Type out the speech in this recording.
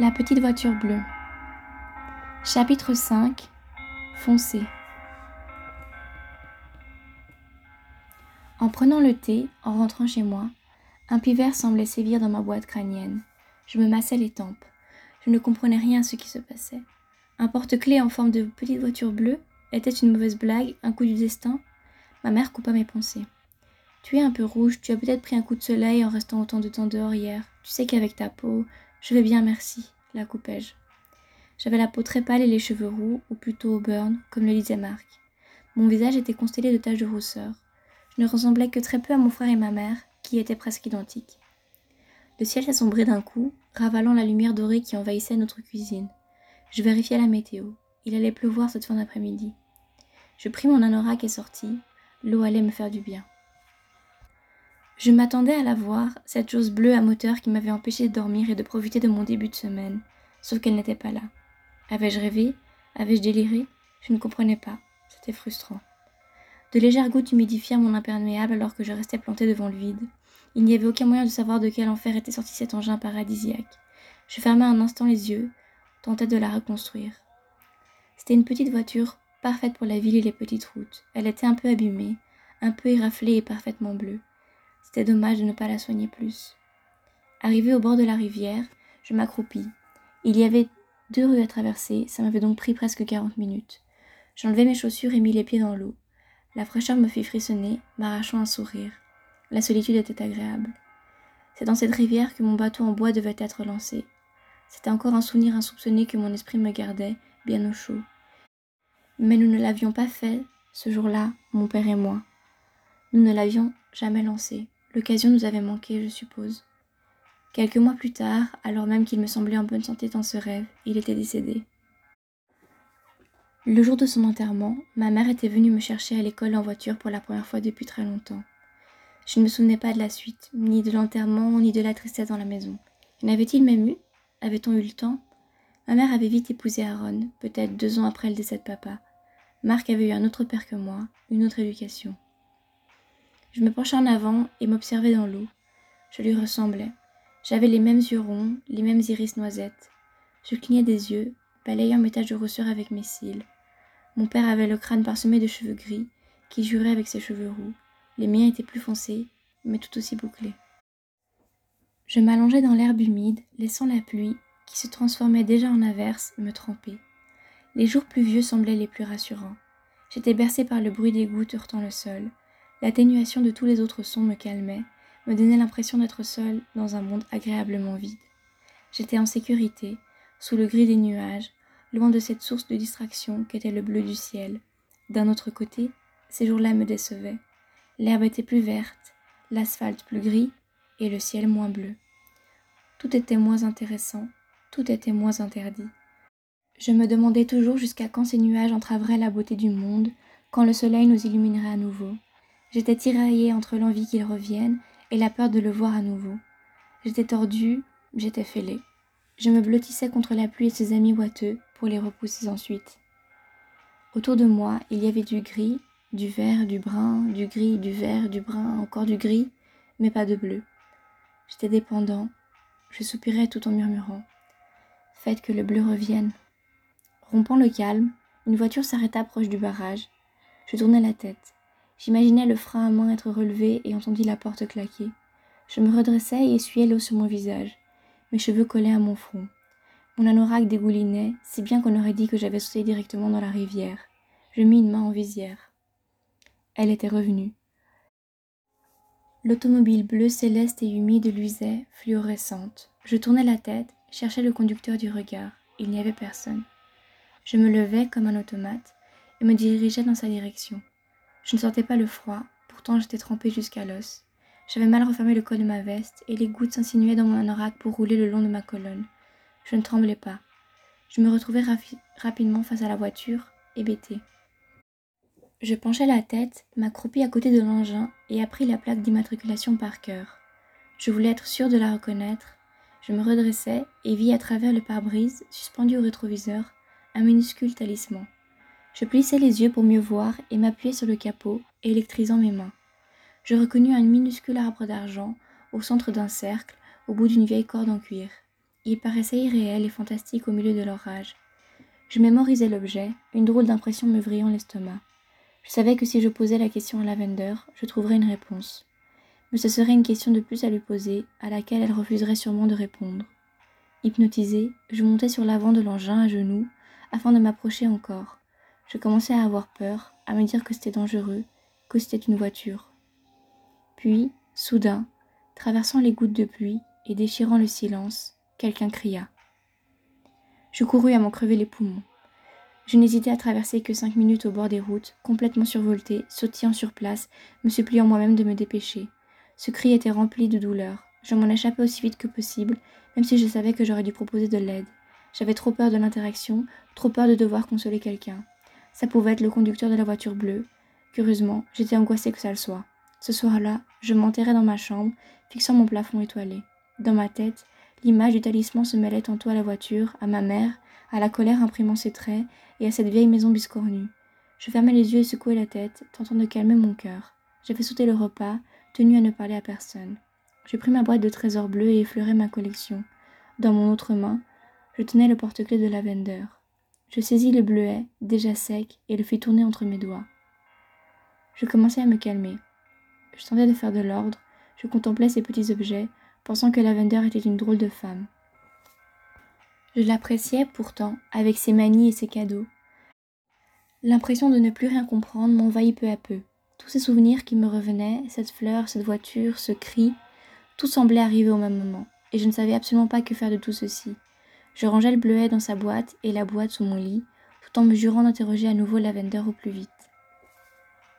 La petite voiture bleue. Chapitre 5 Foncé. En prenant le thé, en rentrant chez moi, un pivert semblait sévir dans ma boîte crânienne. Je me massais les tempes. Je ne comprenais rien à ce qui se passait. Un porte-clés en forme de petite voiture bleue était une mauvaise blague, un coup du destin Ma mère coupa mes pensées. Tu es un peu rouge, tu as peut-être pris un coup de soleil en restant autant de temps dehors hier. Tu sais qu'avec ta peau, je vais bien, merci, la coupai-je. J'avais la peau très pâle et les cheveux roux, ou plutôt burn, comme le disait Marc. Mon visage était constellé de taches de rousseur. Je ne ressemblais que très peu à mon frère et ma mère, qui étaient presque identiques. Le ciel s'assombrit d'un coup, ravalant la lumière dorée qui envahissait notre cuisine. Je vérifiai la météo. Il allait pleuvoir cette fin d'après-midi. Je pris mon anorak et sortis. L'eau allait me faire du bien. Je m'attendais à la voir, cette chose bleue à moteur qui m'avait empêché de dormir et de profiter de mon début de semaine, sauf qu'elle n'était pas là. Avais-je rêvé? Avais-je déliré? Je ne comprenais pas. C'était frustrant. De légères gouttes humidifièrent mon imperméable alors que je restais planté devant le vide. Il n'y avait aucun moyen de savoir de quel enfer était sorti cet engin paradisiaque. Je fermai un instant les yeux, tentais de la reconstruire. C'était une petite voiture, parfaite pour la ville et les petites routes. Elle était un peu abîmée, un peu éraflée et parfaitement bleue. C'était dommage de ne pas la soigner plus. Arrivé au bord de la rivière, je m'accroupis. Il y avait deux rues à traverser, ça m'avait donc pris presque quarante minutes. J'enlevai mes chaussures et mis les pieds dans l'eau. La fraîcheur me fit frissonner, m'arrachant un sourire. La solitude était agréable. C'est dans cette rivière que mon bateau en bois devait être lancé. C'était encore un souvenir insoupçonné que mon esprit me gardait, bien au chaud. Mais nous ne l'avions pas fait, ce jour-là, mon père et moi. Nous ne l'avions jamais lancé. L'occasion nous avait manqué, je suppose. Quelques mois plus tard, alors même qu'il me semblait en bonne santé dans ce rêve, il était décédé. Le jour de son enterrement, ma mère était venue me chercher à l'école en voiture pour la première fois depuis très longtemps. Je ne me souvenais pas de la suite, ni de l'enterrement, ni de la tristesse dans la maison. Y en avait-il même eu? Avait-on eu le temps? Ma mère avait vite épousé Aaron, peut-être deux ans après le décès de papa. Marc avait eu un autre père que moi, une autre éducation. Je me penchai en avant et m'observai dans l'eau. Je lui ressemblais. J'avais les mêmes yeux ronds, les mêmes iris noisettes. Je clignais des yeux, balayant mes taches de rousseur avec mes cils. Mon père avait le crâne parsemé de cheveux gris, qui juraient avec ses cheveux roux. Les miens étaient plus foncés, mais tout aussi bouclés. Je m'allongeai dans l'herbe humide, laissant la pluie, qui se transformait déjà en averse, me tremper. Les jours pluvieux semblaient les plus rassurants. J'étais bercée par le bruit des gouttes heurtant le sol. L'atténuation de tous les autres sons me calmait, me donnait l'impression d'être seule dans un monde agréablement vide. J'étais en sécurité, sous le gris des nuages, loin de cette source de distraction qu'était le bleu du ciel. D'un autre côté, ces jours-là me décevaient. L'herbe était plus verte, l'asphalte plus gris et le ciel moins bleu. Tout était moins intéressant, tout était moins interdit. Je me demandais toujours jusqu'à quand ces nuages entraveraient la beauté du monde, quand le soleil nous illuminerait à nouveau. J'étais tiraillée entre l'envie qu'il revienne et la peur de le voir à nouveau. J'étais tordue, j'étais fêlée. Je me blottissais contre la pluie et ses amis ouateux pour les repousser ensuite. Autour de moi, il y avait du gris, du vert, du brun, du gris, du vert, du brun, encore du gris, mais pas de bleu. J'étais dépendant. Je soupirais tout en murmurant. Faites que le bleu revienne. Rompant le calme, une voiture s'arrêta proche du barrage. Je tournai la tête. J'imaginais le frein à main être relevé et entendis la porte claquer. Je me redressai et essuyai l'eau sur mon visage. Mes cheveux collaient à mon front. Mon anorak dégoulinait, si bien qu'on aurait dit que j'avais sauté directement dans la rivière. Je mis une main en visière. Elle était revenue. L'automobile bleue céleste et humide luisait, fluorescente. Je tournai la tête, cherchais le conducteur du regard. Il n'y avait personne. Je me levai comme un automate et me dirigeai dans sa direction. Je ne sentais pas le froid, pourtant j'étais trempée jusqu'à l'os. J'avais mal refermé le col de ma veste et les gouttes s'insinuaient dans mon anorak pour rouler le long de ma colonne. Je ne tremblais pas. Je me retrouvai rapidement face à la voiture, hébétée. Je penchai la tête, m'accroupis à côté de l'engin et appris la plaque d'immatriculation par cœur. Je voulais être sûre de la reconnaître. Je me redressai et vis à travers le pare-brise, suspendu au rétroviseur, un minuscule talisman. Je plissai les yeux pour mieux voir et m'appuyai sur le capot, électrisant mes mains. Je reconnus un minuscule arbre d'argent au centre d'un cercle, au bout d'une vieille corde en cuir. il paraissait irréel et fantastique au milieu de l'orage. Je mémorisais l'objet, une drôle d'impression me vrillant l'estomac. Je savais que si je posais la question à Lavender, je trouverais une réponse. Mais ce serait une question de plus à lui poser, à laquelle elle refuserait sûrement de répondre. Hypnotisé, je montais sur l'avant de l'engin à genoux, afin de m'approcher encore. Je commençais à avoir peur, à me dire que c'était dangereux, que c'était une voiture. Puis, soudain, traversant les gouttes de pluie et déchirant le silence, quelqu'un cria. Je courus à m'en crever les poumons. Je n'hésitais à traverser que cinq minutes au bord des routes, complètement survoltée, sautillant sur place, me suppliant moi-même de me dépêcher. Ce cri était rempli de douleur. Je m'en échappais aussi vite que possible, même si je savais que j'aurais dû proposer de l'aide. J'avais trop peur de l'interaction, trop peur de devoir consoler quelqu'un. Ça pouvait être le conducteur de la voiture bleue. Curieusement, j'étais angoissée que ça le soit. Ce soir-là, je m'enterrais dans ma chambre, fixant mon plafond étoilé. Dans ma tête, l'image du talisman se mêlait tantôt à la voiture, à ma mère, à la colère imprimant ses traits, et à cette vieille maison biscornue. Je fermais les yeux et secouais la tête, tentant de calmer mon cœur. J'avais sauté le repas, tenu à ne parler à personne. Je pris ma boîte de trésors bleus et effleurai ma collection. Dans mon autre main, je tenais le porte-clés de Lavender. Je saisis le bleuet, déjà sec, et le fis tourner entre mes doigts. Je commençai à me calmer. Je tentais de faire de l'ordre, je contemplais ces petits objets, pensant que Lavender était une drôle de femme. Je l'appréciais pourtant, avec ses manies et ses cadeaux. L'impression de ne plus rien comprendre m'envahit peu à peu. Tous ces souvenirs qui me revenaient, cette fleur, cette voiture, ce cri, tout semblait arriver au même moment, et je ne savais absolument pas que faire de tout ceci. Je rangeai le bleuet dans sa boîte et la boîte sous mon lit, tout en me jurant d'interroger à nouveau Lavender au plus vite.